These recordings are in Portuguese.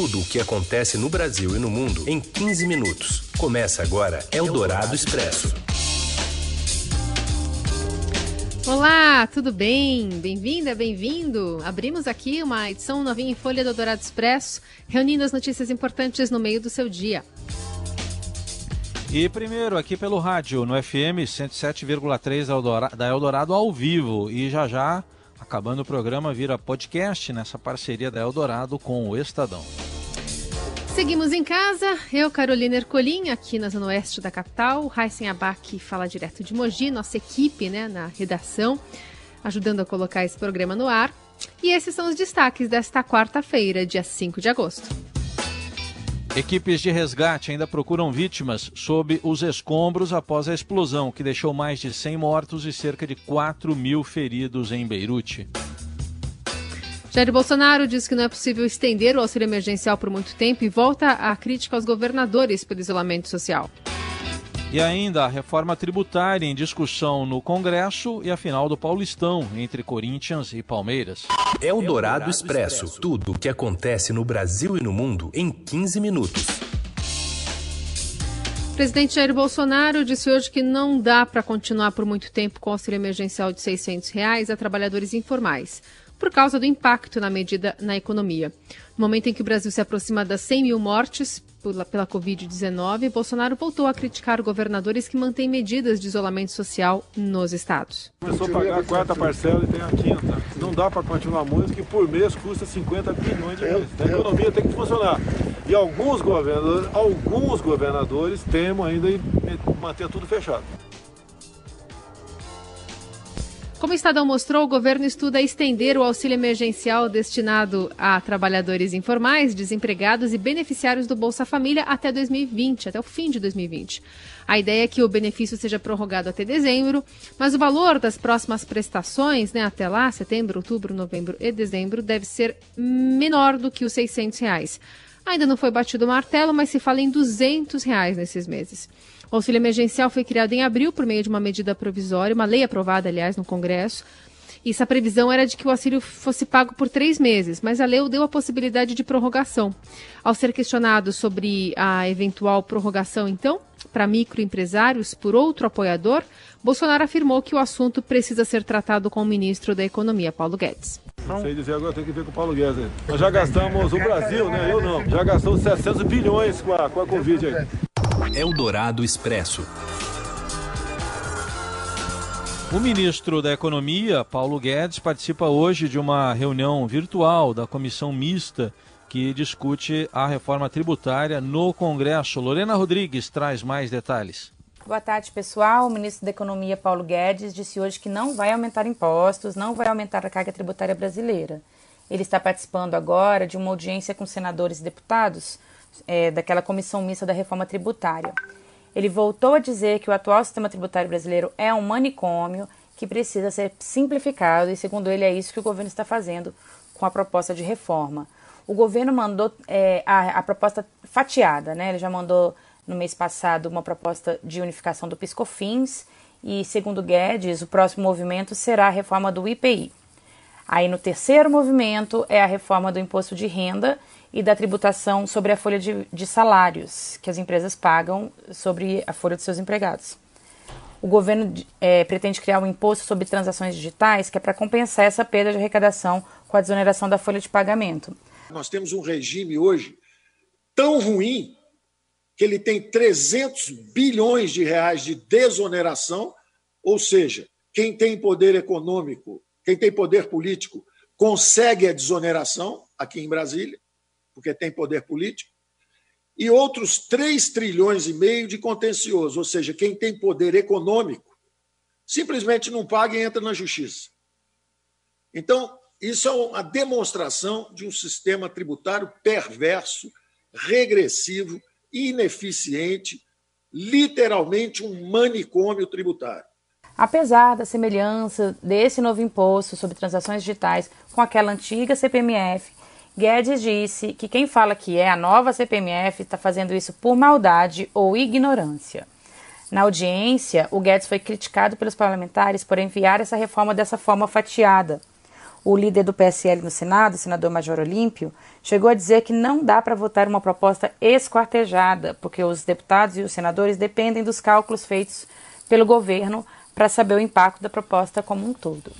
Tudo o que acontece no Brasil e no mundo em 15 minutos. Começa agora Eldorado Expresso. Olá, tudo bem? Bem-vinda, bem-vindo. Abrimos aqui uma edição novinha em Folha do Eldorado Expresso, reunindo as notícias importantes no meio do seu dia. E primeiro aqui pelo rádio, no FM 107,3 da Eldorado ao vivo. E já já, acabando o programa, vira podcast nessa parceria da Eldorado com o Estadão. Seguimos em casa, eu, Carolina Ercolim, aqui na Zona Oeste da capital, Raíssen Abac fala direto de Mogi, nossa equipe né, na redação, ajudando a colocar esse programa no ar. E esses são os destaques desta quarta-feira, dia 5 de agosto. Equipes de resgate ainda procuram vítimas sob os escombros após a explosão, que deixou mais de 100 mortos e cerca de 4 mil feridos em Beirute. Jair Bolsonaro diz que não é possível estender o auxílio emergencial por muito tempo e volta a crítica aos governadores pelo isolamento social. E ainda a reforma tributária em discussão no Congresso e a final do Paulistão entre Corinthians e Palmeiras. É o Dourado Expresso. Tudo o que acontece no Brasil e no mundo em 15 minutos. O presidente Jair Bolsonaro disse hoje que não dá para continuar por muito tempo com o auxílio emergencial de 600 reais a trabalhadores informais por causa do impacto na medida na economia. No momento em que o Brasil se aproxima das 100 mil mortes pela, pela Covid-19, Bolsonaro voltou a criticar governadores que mantêm medidas de isolamento social nos estados. Começou a pagar a quarta parcela e tem a quinta. Não dá para continuar muito, que por mês custa 50 bilhões de reais. A economia tem que funcionar. E alguns governadores, alguns governadores temem ainda em manter tudo fechado. Como o Estadão mostrou, o governo estuda estender o auxílio emergencial destinado a trabalhadores informais, desempregados e beneficiários do Bolsa Família até 2020, até o fim de 2020. A ideia é que o benefício seja prorrogado até dezembro, mas o valor das próximas prestações, né, até lá, setembro, outubro, novembro e dezembro, deve ser menor do que os 600 reais. Ainda não foi batido o martelo, mas se fala em 200 reais nesses meses. O auxílio emergencial foi criado em abril por meio de uma medida provisória, uma lei aprovada, aliás, no Congresso. E essa previsão era de que o auxílio fosse pago por três meses, mas a lei deu a possibilidade de prorrogação. Ao ser questionado sobre a eventual prorrogação, então, para microempresários por outro apoiador, Bolsonaro afirmou que o assunto precisa ser tratado com o ministro da Economia, Paulo Guedes. Não sei dizer agora, tem que ver com o Paulo Guedes. Nós já gastamos, o Brasil, né? Eu não, já gastamos 700 bilhões com a, com a Covid aí. Eldorado Expresso. O ministro da Economia, Paulo Guedes, participa hoje de uma reunião virtual da comissão mista que discute a reforma tributária no Congresso. Lorena Rodrigues traz mais detalhes. Boa tarde, pessoal. O ministro da Economia, Paulo Guedes, disse hoje que não vai aumentar impostos, não vai aumentar a carga tributária brasileira. Ele está participando agora de uma audiência com senadores e deputados é, daquela comissão mista da reforma tributária. Ele voltou a dizer que o atual sistema tributário brasileiro é um manicômio que precisa ser simplificado e, segundo ele, é isso que o governo está fazendo com a proposta de reforma. O governo mandou é, a, a, proposta fatiada, né? Ele já mandou no mês passado uma proposta de unificação do Piscofins e, segundo Guedes, o próximo movimento será a reforma do IPI. Aí, no terceiro movimento, é a reforma do imposto de renda e da tributação sobre a folha de, de salários que as empresas pagam sobre a folha de seus empregados. O governo é, pretende criar um imposto sobre transações digitais que é para compensar essa perda de arrecadação com a desoneração da folha de pagamento. Nós temos um regime hoje tão ruim que ele tem 300 bilhões de reais de desoneração, ou seja, quem tem poder econômico, quem tem poder político, consegue a desoneração aqui em Brasília, porque tem poder político, e outros 3 trilhões e meio de contencioso, ou seja, quem tem poder econômico simplesmente não paga e entra na justiça. Então, isso é uma demonstração de um sistema tributário perverso, regressivo, ineficiente, literalmente um manicômio tributário. Apesar da semelhança desse novo imposto sobre transações digitais com aquela antiga CPMF, Guedes disse que quem fala que é a nova CPMF está fazendo isso por maldade ou ignorância. Na audiência, o Guedes foi criticado pelos parlamentares por enviar essa reforma dessa forma fatiada. o líder do PSL no Senado, o senador Major Olímpio, chegou a dizer que não dá para votar uma proposta esquartejada, porque os deputados e os senadores dependem dos cálculos feitos pelo governo para saber o impacto da proposta como um todo.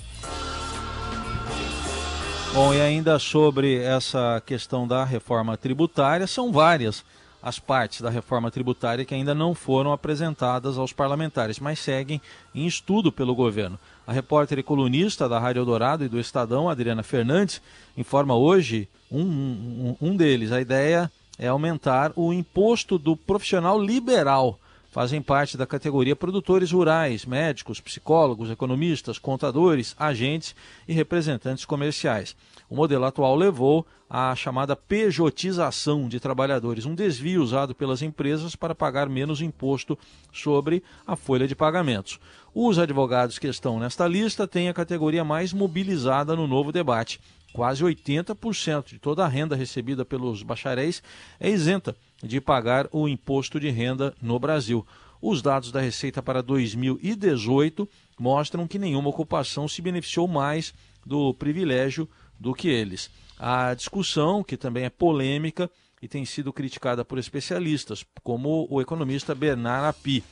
Bom, e ainda sobre essa questão da reforma tributária, são várias as partes da reforma tributária que ainda não foram apresentadas aos parlamentares, mas seguem em estudo pelo governo. A repórter e colunista da Rádio Eldorado e do Estadão, Adriana Fernandes, informa hoje um, um, um deles. A ideia é aumentar o imposto do profissional liberal. Fazem parte da categoria produtores rurais, médicos, psicólogos, economistas, contadores, agentes e representantes comerciais. O modelo atual levou à chamada pejotização de trabalhadores, um desvio usado pelas empresas para pagar menos imposto sobre a folha de pagamentos. Os advogados que estão nesta lista têm a categoria mais mobilizada no novo debate. Quase 80% de toda a renda recebida pelos bacharéis é isenta de pagar o imposto de renda no Brasil. Os dados da Receita para 2018 mostram que nenhuma ocupação se beneficiou mais do privilégio do que eles. A discussão, que também é polêmica e tem sido criticada por especialistas, como o economista Bernard Api.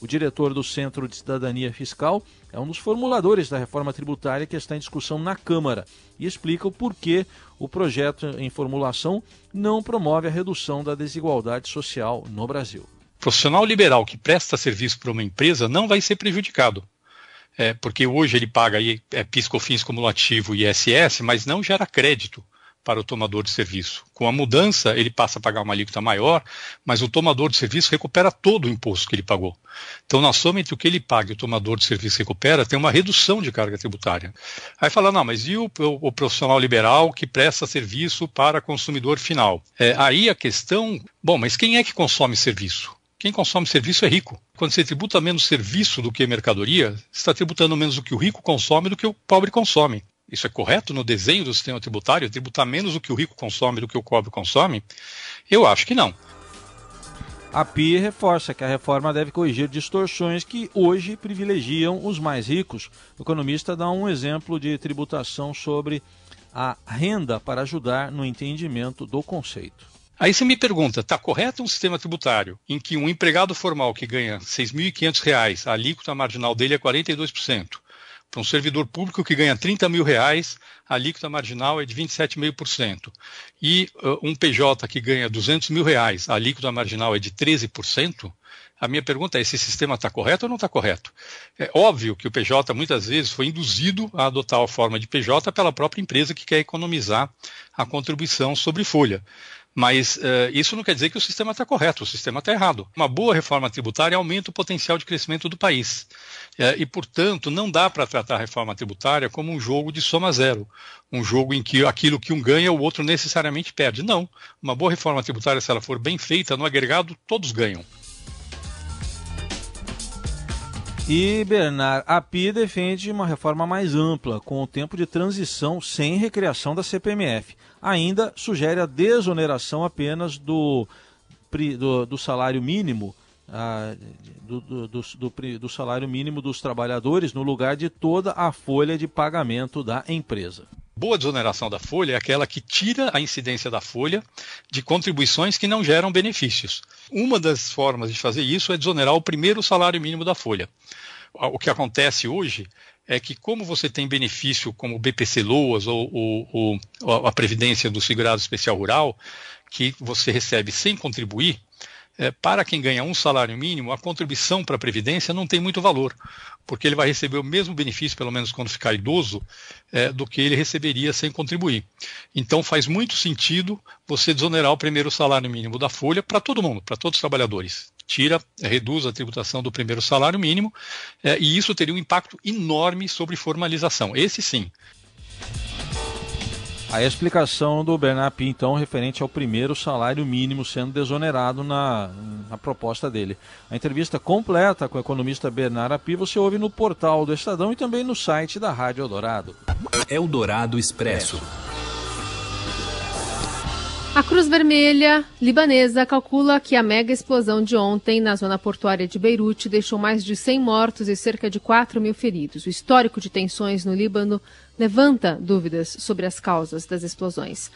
O diretor do Centro de Cidadania Fiscal é um dos formuladores da reforma tributária que está em discussão na Câmara e explica o porquê o projeto em formulação não promove a redução da desigualdade social no Brasil. Profissional liberal que presta serviço para uma empresa não vai ser prejudicado é, porque hoje ele paga é, PIS/COFINS cumulativo e ISS, mas não gera crédito para o tomador de serviço. Com a mudança, ele passa a pagar uma alíquota maior, mas o tomador de serviço recupera todo o imposto que ele pagou. Então, na soma entre o que ele paga e o tomador de serviço recupera, tem uma redução de carga tributária. Aí fala, não, mas e o, o, o profissional liberal que presta serviço para consumidor final? É, aí a questão, bom, mas quem é que consome serviço? Quem consome serviço é rico. Quando você tributa menos serviço do que mercadoria, você está tributando menos do que o rico consome do que o pobre consome. Isso é correto no desenho do sistema tributário? Tributar menos do que o rico consome do que o pobre consome? Eu acho que não. A PI reforça que a reforma deve corrigir distorções que hoje privilegiam os mais ricos. O economista dá um exemplo de tributação sobre a renda para ajudar no entendimento do conceito. Aí você me pergunta, está correto um sistema tributário em que um empregado formal que ganha R$ 6.500, a alíquota marginal dele é 42%. Para um servidor público que ganha 30 mil reais, a alíquota marginal é de 27,5%. E uh, um PJ que ganha 200 mil reais, a alíquota marginal é de 13%. A minha pergunta é: esse sistema está correto ou não está correto? É óbvio que o PJ muitas vezes foi induzido a adotar a forma de PJ pela própria empresa que quer economizar a contribuição sobre folha. Mas uh, isso não quer dizer que o sistema está correto, o sistema está errado. Uma boa reforma tributária aumenta o potencial de crescimento do país. Uh, e, portanto, não dá para tratar a reforma tributária como um jogo de soma zero, um jogo em que aquilo que um ganha, o outro necessariamente perde. Não. Uma boa reforma tributária, se ela for bem feita, no agregado, todos ganham. E Bernard Api defende uma reforma mais ampla, com o tempo de transição sem recriação da CPMF. Ainda sugere a desoneração apenas do, do, do salário mínimo, ah, do, do, do, salário mínimo dos trabalhadores, no lugar de toda a folha de pagamento da empresa. Boa desoneração da folha é aquela que tira a incidência da folha de contribuições que não geram benefícios. Uma das formas de fazer isso é desonerar o primeiro salário mínimo da folha. O que acontece hoje é que, como você tem benefício como o BPC Loas ou, ou, ou a Previdência do Segurado Especial Rural, que você recebe sem contribuir, é, para quem ganha um salário mínimo, a contribuição para a Previdência não tem muito valor, porque ele vai receber o mesmo benefício, pelo menos quando ficar idoso, é, do que ele receberia sem contribuir. Então faz muito sentido você desonerar o primeiro salário mínimo da folha para todo mundo, para todos os trabalhadores. Tira, reduz a tributação do primeiro salário mínimo, é, e isso teria um impacto enorme sobre formalização. Esse sim, a explicação do Bernard então, referente ao primeiro salário mínimo sendo desonerado na, na proposta dele. A entrevista completa com o economista Bernard Api você ouve no portal do Estadão e também no site da Rádio Eldorado. Eldorado Expresso. A Cruz Vermelha libanesa calcula que a mega explosão de ontem na zona portuária de Beirute deixou mais de 100 mortos e cerca de 4 mil feridos. O histórico de tensões no Líbano levanta dúvidas sobre as causas das explosões.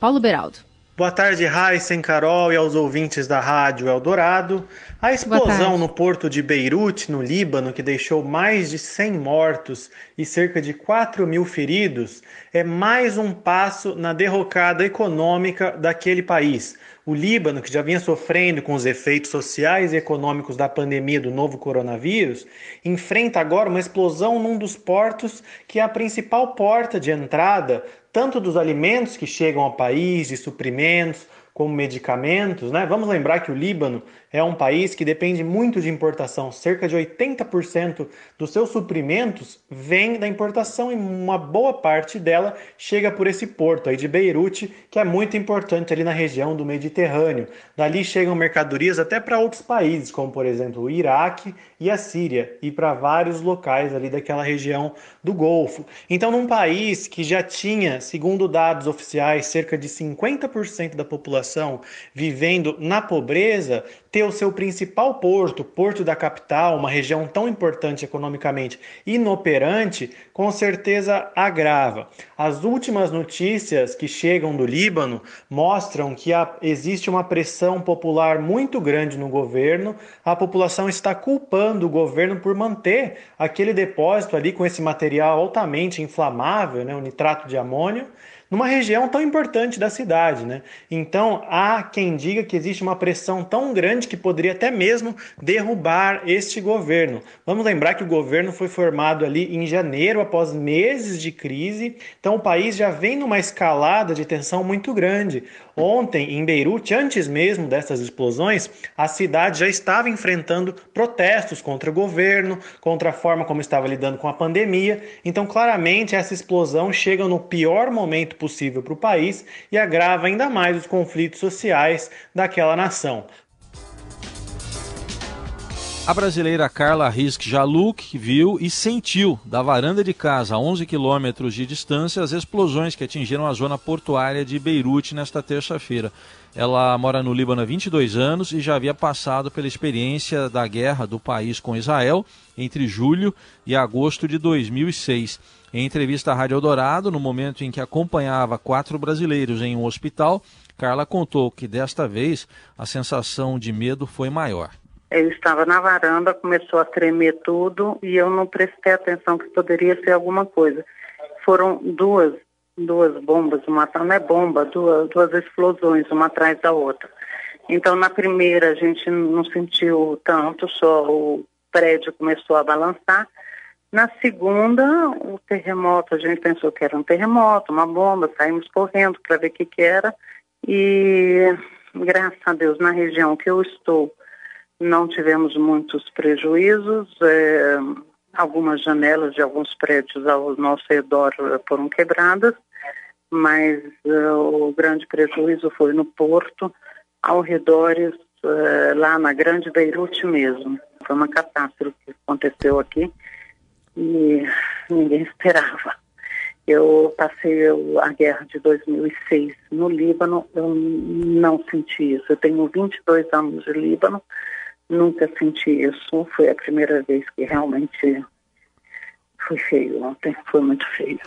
Paulo Beraldo. Boa tarde, Heisen, Carol e aos ouvintes da Rádio Eldorado. A explosão no porto de Beirute, no Líbano, que deixou mais de 100 mortos e cerca de 4 mil feridos, é mais um passo na derrocada econômica daquele país. O Líbano, que já vinha sofrendo com os efeitos sociais e econômicos da pandemia do novo coronavírus, enfrenta agora uma explosão num dos portos que é a principal porta de entrada tanto dos alimentos que chegam ao país, de suprimentos, como medicamentos, né? Vamos lembrar que o Líbano é um país que depende muito de importação. Cerca de 80% dos seus suprimentos vem da importação e uma boa parte dela chega por esse porto aí de Beirute, que é muito importante ali na região do Mediterrâneo. Dali chegam mercadorias até para outros países, como por exemplo o Iraque e a Síria, e para vários locais ali daquela região do Golfo. Então, num país que já tinha, segundo dados oficiais, cerca de 50% da população vivendo na pobreza, ter o seu principal porto, porto da capital, uma região tão importante economicamente, inoperante, com certeza agrava. As últimas notícias que chegam do Líbano mostram que há, existe uma pressão popular muito grande no governo, a população está culpando o governo por manter aquele depósito ali com esse material altamente inflamável, né, o nitrato de amônio numa região tão importante da cidade. Né? Então, há quem diga que existe uma pressão tão grande que poderia até mesmo derrubar este governo. Vamos lembrar que o governo foi formado ali em janeiro, após meses de crise, então o país já vem numa escalada de tensão muito grande. Ontem, em Beirute, antes mesmo dessas explosões, a cidade já estava enfrentando protestos contra o governo, contra a forma como estava lidando com a pandemia. Então, claramente, essa explosão chega no pior momento possível para o país e agrava ainda mais os conflitos sociais daquela nação. A brasileira Carla Risk Jaluk viu e sentiu da varanda de casa a 11 quilômetros de distância as explosões que atingiram a zona portuária de Beirute nesta terça-feira. Ela mora no Líbano há 22 anos e já havia passado pela experiência da guerra do país com Israel entre julho e agosto de 2006. Em entrevista à Rádio Eldorado, no momento em que acompanhava quatro brasileiros em um hospital, Carla contou que desta vez a sensação de medo foi maior. Eu estava na varanda, começou a tremer tudo e eu não prestei atenção que poderia ser alguma coisa. Foram duas, duas bombas, uma não é bomba, duas, duas explosões, uma atrás da outra. Então, na primeira, a gente não sentiu tanto, só o prédio começou a balançar. Na segunda, o terremoto, a gente pensou que era um terremoto, uma bomba, saímos correndo para ver o que, que era. E, graças a Deus, na região que eu estou, não tivemos muitos prejuízos. É, algumas janelas de alguns prédios ao nosso redor foram quebradas, mas é, o grande prejuízo foi no porto, ao redor, é, lá na Grande Beirute mesmo. Foi uma catástrofe que aconteceu aqui e ninguém esperava. Eu passei a guerra de 2006 no Líbano, eu não senti isso. Eu tenho 22 anos de Líbano, Nunca senti isso. Foi a primeira vez que realmente foi feio ontem. Foi muito feio.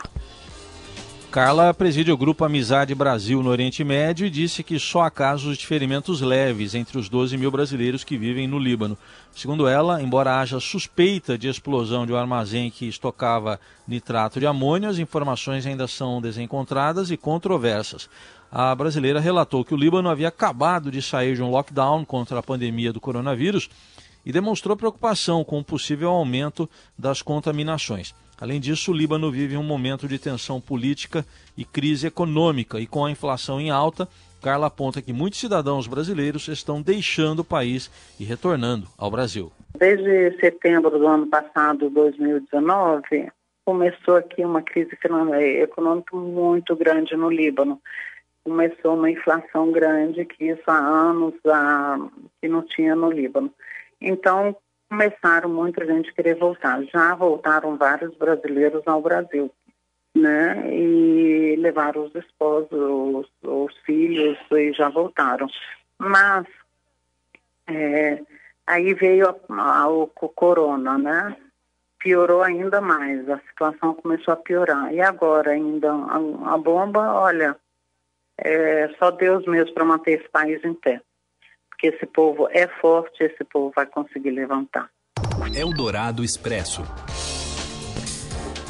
Carla preside o grupo Amizade Brasil no Oriente Médio e disse que só há casos de ferimentos leves entre os 12 mil brasileiros que vivem no Líbano. Segundo ela, embora haja suspeita de explosão de um armazém que estocava nitrato de amônio, as informações ainda são desencontradas e controversas a brasileira relatou que o Líbano havia acabado de sair de um lockdown contra a pandemia do coronavírus e demonstrou preocupação com o possível aumento das contaminações. Além disso, o Líbano vive um momento de tensão política e crise econômica, e com a inflação em alta, Carla aponta que muitos cidadãos brasileiros estão deixando o país e retornando ao Brasil. Desde setembro do ano passado, 2019, começou aqui uma crise econômica muito grande no Líbano começou uma inflação grande que isso há anos há, que não tinha no Líbano. Então, começaram muita gente querer voltar. Já voltaram vários brasileiros ao Brasil, né? E levaram os esposos, os, os filhos e já voltaram. Mas é, aí veio a, o corona, né? piorou ainda mais, a situação começou a piorar. E agora ainda a, a bomba, olha, é só Deus mesmo para manter esse país em pé. Porque esse povo é forte, esse povo vai conseguir levantar. Eldorado Expresso.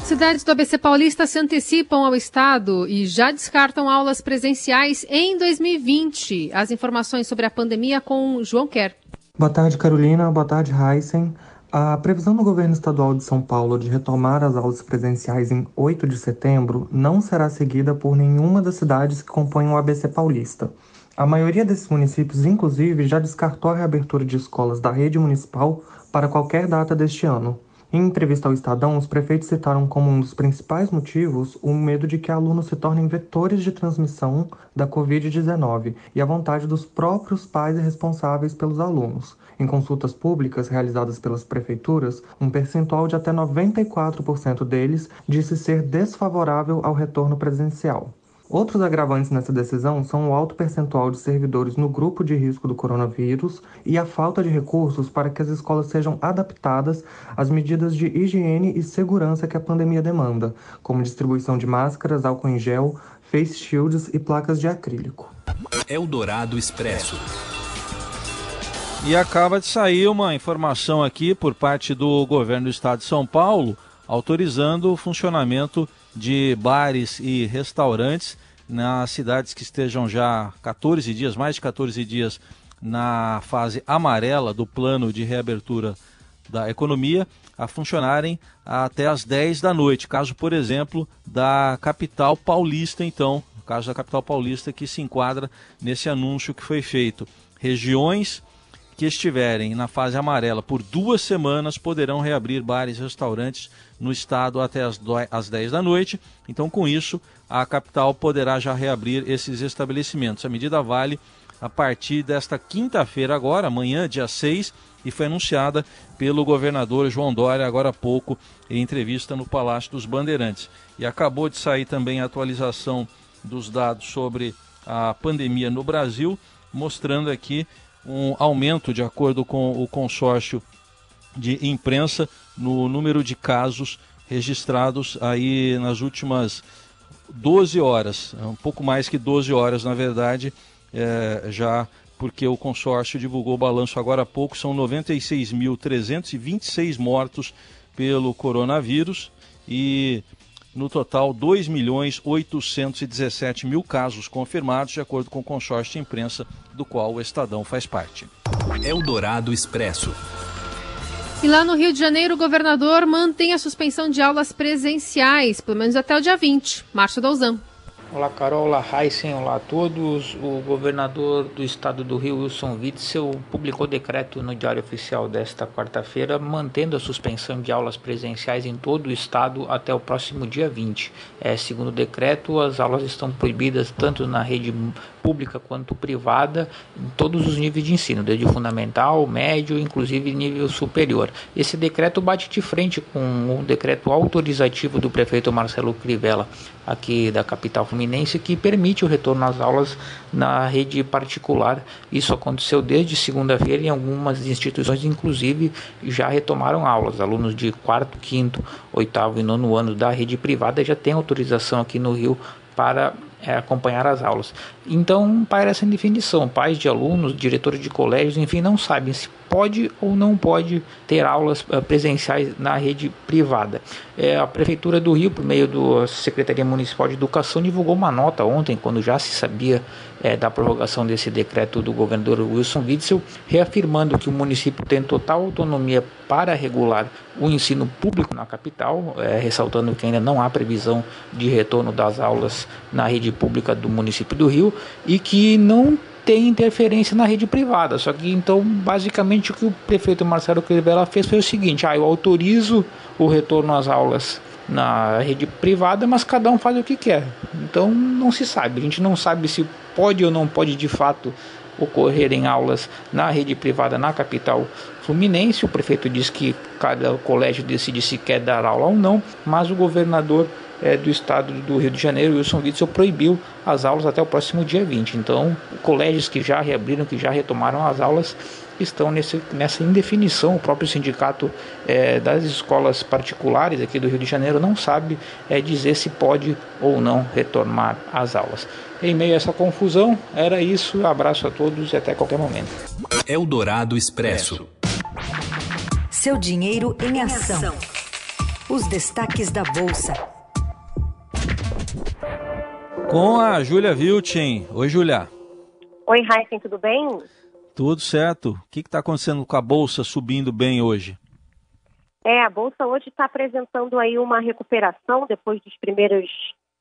Cidades do ABC Paulista se antecipam ao Estado e já descartam aulas presenciais em 2020. As informações sobre a pandemia com João Quer. Boa tarde, Carolina. Boa tarde, Heisen. A previsão do governo estadual de São Paulo de retomar as aulas presenciais em 8 de setembro não será seguida por nenhuma das cidades que compõem o ABC Paulista. A maioria desses municípios, inclusive, já descartou a reabertura de escolas da rede municipal para qualquer data deste ano. Em entrevista ao Estadão, os prefeitos citaram como um dos principais motivos o medo de que alunos se tornem vetores de transmissão da Covid-19 e a vontade dos próprios pais e responsáveis pelos alunos. Em consultas públicas realizadas pelas prefeituras, um percentual de até 94% deles disse ser desfavorável ao retorno presencial. Outros agravantes nessa decisão são o alto percentual de servidores no grupo de risco do coronavírus e a falta de recursos para que as escolas sejam adaptadas às medidas de higiene e segurança que a pandemia demanda, como distribuição de máscaras, álcool em gel, face shields e placas de acrílico. Eldorado Expresso. E acaba de sair uma informação aqui por parte do governo do estado de São Paulo autorizando o funcionamento de bares e restaurantes nas cidades que estejam já 14 dias, mais de 14 dias na fase amarela do plano de reabertura da economia, a funcionarem até as 10 da noite. Caso, por exemplo, da capital paulista, então, caso da capital paulista que se enquadra nesse anúncio que foi feito. Regiões que estiverem na fase amarela por duas semanas poderão reabrir bares e restaurantes no estado até as, as 10 da noite. Então, com isso, a capital poderá já reabrir esses estabelecimentos. A medida vale a partir desta quinta-feira, agora, amanhã, dia 6, e foi anunciada pelo governador João Dória agora há pouco em entrevista no Palácio dos Bandeirantes. E acabou de sair também a atualização dos dados sobre a pandemia no Brasil, mostrando aqui um aumento, de acordo com o consórcio de imprensa, no número de casos registrados aí nas últimas 12 horas, um pouco mais que 12 horas, na verdade, é, já porque o consórcio divulgou o balanço agora há pouco, são 96.326 mortos pelo coronavírus e no total 2 milhões 817 mil casos confirmados, de acordo com o consórcio de imprensa do qual o Estadão faz parte. Eldorado Expresso. E lá no Rio de Janeiro, o governador mantém a suspensão de aulas presenciais, pelo menos até o dia 20. Márcio Dalzan. Olá Carol, olá Heisen, olá a todos. O governador do estado do Rio, Wilson Witzel, publicou decreto no Diário Oficial desta quarta-feira, mantendo a suspensão de aulas presenciais em todo o estado até o próximo dia 20. É, segundo o decreto, as aulas estão proibidas tanto na rede pública quanto privada, em todos os níveis de ensino, desde fundamental, médio, inclusive nível superior. Esse decreto bate de frente com um decreto autorizativo do prefeito Marcelo Crivella, aqui da capital fluminense, que permite o retorno às aulas na rede particular. Isso aconteceu desde segunda-feira em algumas instituições, inclusive já retomaram aulas. Alunos de quarto, quinto, oitavo e nono ano da rede privada já têm autorização aqui no Rio para é, acompanhar as aulas. Então, paira essa definição. Pais de alunos, diretores de colégios, enfim, não sabem se pode ou não pode ter aulas uh, presenciais na rede privada. É, a Prefeitura do Rio, por meio da Secretaria Municipal de Educação, divulgou uma nota ontem, quando já se sabia é, da prorrogação desse decreto do governador Wilson Witzel, reafirmando que o município tem total autonomia para regular o ensino público na capital, é, ressaltando que ainda não há previsão de retorno das aulas na rede pública do município do Rio e que não tem interferência na rede privada. Só que então, basicamente, o que o prefeito Marcelo Crivella fez foi o seguinte: ah, eu autorizo o retorno às aulas na rede privada, mas cada um faz o que quer. Então não se sabe. A gente não sabe se pode ou não pode de fato ocorrer em aulas na rede privada na capital fluminense. O prefeito diz que cada colégio decide se quer dar aula ou não, mas o governador é, do estado do Rio de Janeiro, Wilson Witzel, proibiu as aulas até o próximo dia 20. Então, colégios que já reabriram, que já retomaram as aulas, estão nesse, nessa indefinição. O próprio sindicato é, das escolas particulares aqui do Rio de Janeiro não sabe é, dizer se pode ou não retomar as aulas. Em meio a essa confusão, era isso. Abraço a todos e até qualquer momento. Eldorado Expresso. Seu dinheiro em ação. Os destaques da Bolsa. Com a Júlia Vilchen. Oi, Júlia. Oi, Heisen, tudo bem? Tudo certo. O que está acontecendo com a Bolsa subindo bem hoje? É, a Bolsa hoje está apresentando aí uma recuperação depois dos primeiros,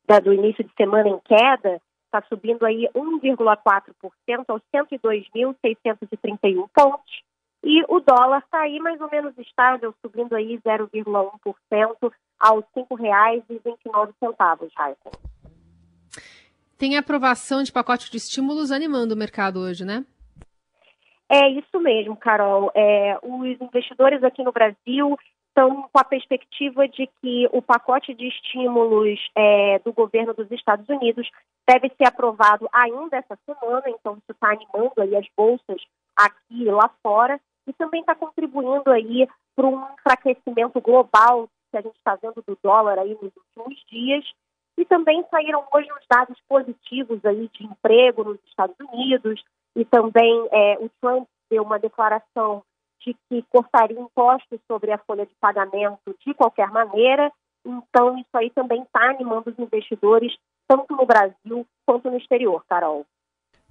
da, do início de semana em queda, está subindo aí 1,4% aos 102.631 pontos. E o dólar está aí mais ou menos estável, subindo aí 0,1% aos R$ 5,29, Raíssa. Tem aprovação de pacote de estímulos animando o mercado hoje, né? É isso mesmo, Carol. É, os investidores aqui no Brasil estão com a perspectiva de que o pacote de estímulos é, do governo dos Estados Unidos deve ser aprovado ainda essa semana, então isso está animando aí as bolsas aqui e lá fora e também está contribuindo aí para um enfraquecimento global que a gente está vendo do dólar aí nos últimos dias. E também saíram hoje os dados positivos aí de emprego nos Estados Unidos, e também é, o Trump deu uma declaração de que cortaria impostos sobre a folha de pagamento de qualquer maneira. Então, isso aí também está animando os investidores, tanto no Brasil quanto no exterior, Carol.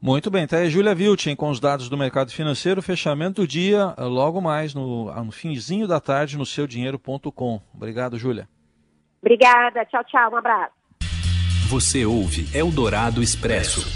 Muito bem, tá aí Júlia Vilchen com os dados do mercado financeiro, fechamento do dia, logo mais no, no finzinho da tarde no seudinheiro.com. Obrigado, Júlia. Obrigada, tchau, tchau, um abraço. Você ouve Eldorado Expresso.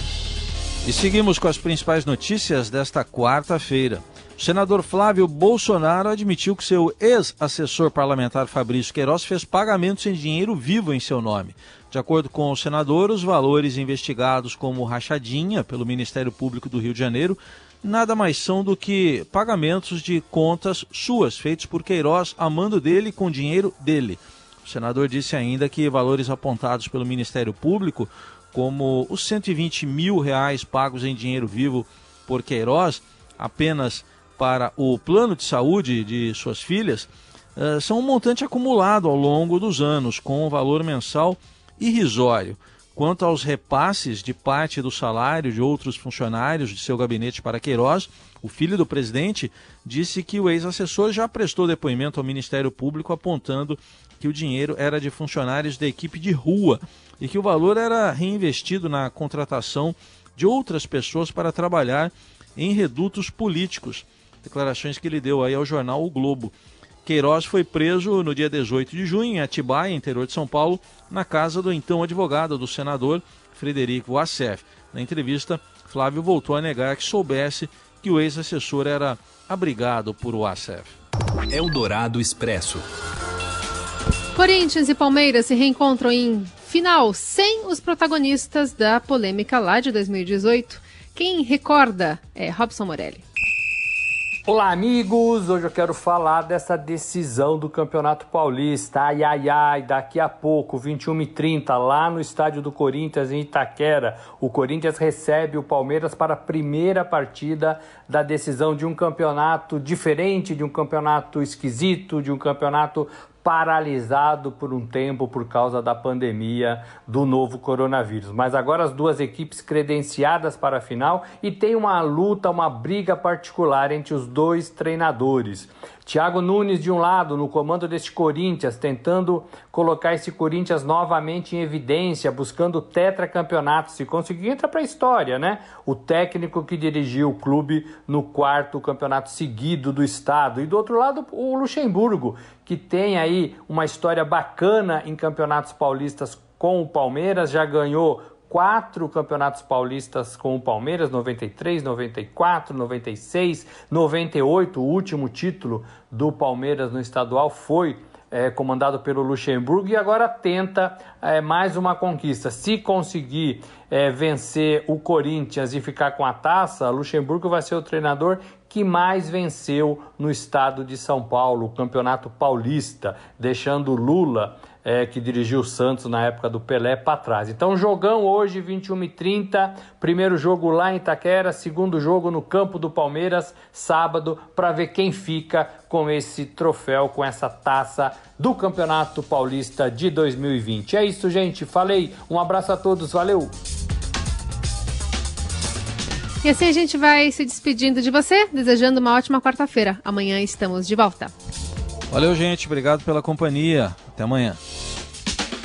E seguimos com as principais notícias desta quarta-feira. O senador Flávio Bolsonaro admitiu que seu ex-assessor parlamentar Fabrício Queiroz fez pagamentos em dinheiro vivo em seu nome. De acordo com o senador, os valores investigados como rachadinha pelo Ministério Público do Rio de Janeiro nada mais são do que pagamentos de contas suas, feitos por Queiroz a mando dele com dinheiro dele. O senador disse ainda que valores apontados pelo Ministério Público como os 120 mil reais pagos em dinheiro vivo por Queiroz, apenas para o plano de saúde de suas filhas, uh, são um montante acumulado ao longo dos anos, com um valor mensal irrisório. Quanto aos repasses de parte do salário de outros funcionários de seu gabinete para Queiroz, o filho do presidente disse que o ex-assessor já prestou depoimento ao Ministério Público apontando que o dinheiro era de funcionários da equipe de rua e que o valor era reinvestido na contratação de outras pessoas para trabalhar em redutos políticos. Declarações que ele deu aí ao jornal O Globo. Queiroz foi preso no dia 18 de junho em Atibaia, interior de São Paulo, na casa do então advogado do senador Frederico Assef. Na entrevista, Flávio voltou a negar que soubesse que o ex-assessor era abrigado por Assef. Eldorado Expresso. Corinthians e Palmeiras se reencontram em final sem os protagonistas da polêmica lá de 2018. Quem recorda é Robson Morelli. Olá, amigos! Hoje eu quero falar dessa decisão do Campeonato Paulista. Ai, ai, ai, daqui a pouco, 21 e 30 lá no estádio do Corinthians, em Itaquera, o Corinthians recebe o Palmeiras para a primeira partida da decisão de um campeonato diferente, de um campeonato esquisito, de um campeonato paralisado por um tempo por causa da pandemia do novo coronavírus. Mas agora as duas equipes credenciadas para a final e tem uma luta, uma briga particular entre os dois treinadores. Thiago Nunes, de um lado, no comando deste Corinthians, tentando colocar esse Corinthians novamente em evidência, buscando tetracampeonato. Se conseguir, entra para a história, né? O técnico que dirigiu o clube no quarto campeonato seguido do estado. E do outro lado, o Luxemburgo, que tem aí uma história bacana em campeonatos paulistas com o Palmeiras, já ganhou quatro campeonatos paulistas com o Palmeiras, 93, 94, 96, 98. O último título do Palmeiras no estadual foi é, comandado pelo Luxemburgo e agora tenta é, mais uma conquista. Se conseguir é, vencer o Corinthians e ficar com a taça, Luxemburgo vai ser o treinador que mais venceu no estado de São Paulo, o Campeonato Paulista, deixando Lula é, que dirigiu o Santos na época do Pelé para trás. Então, jogão hoje, 21h30, primeiro jogo lá em Itaquera, segundo jogo no campo do Palmeiras, sábado, para ver quem fica com esse troféu, com essa taça do Campeonato Paulista de 2020. É isso, gente. Falei. Um abraço a todos. Valeu. E assim a gente vai se despedindo de você, desejando uma ótima quarta-feira. Amanhã estamos de volta. Valeu, gente. Obrigado pela companhia. Até amanhã.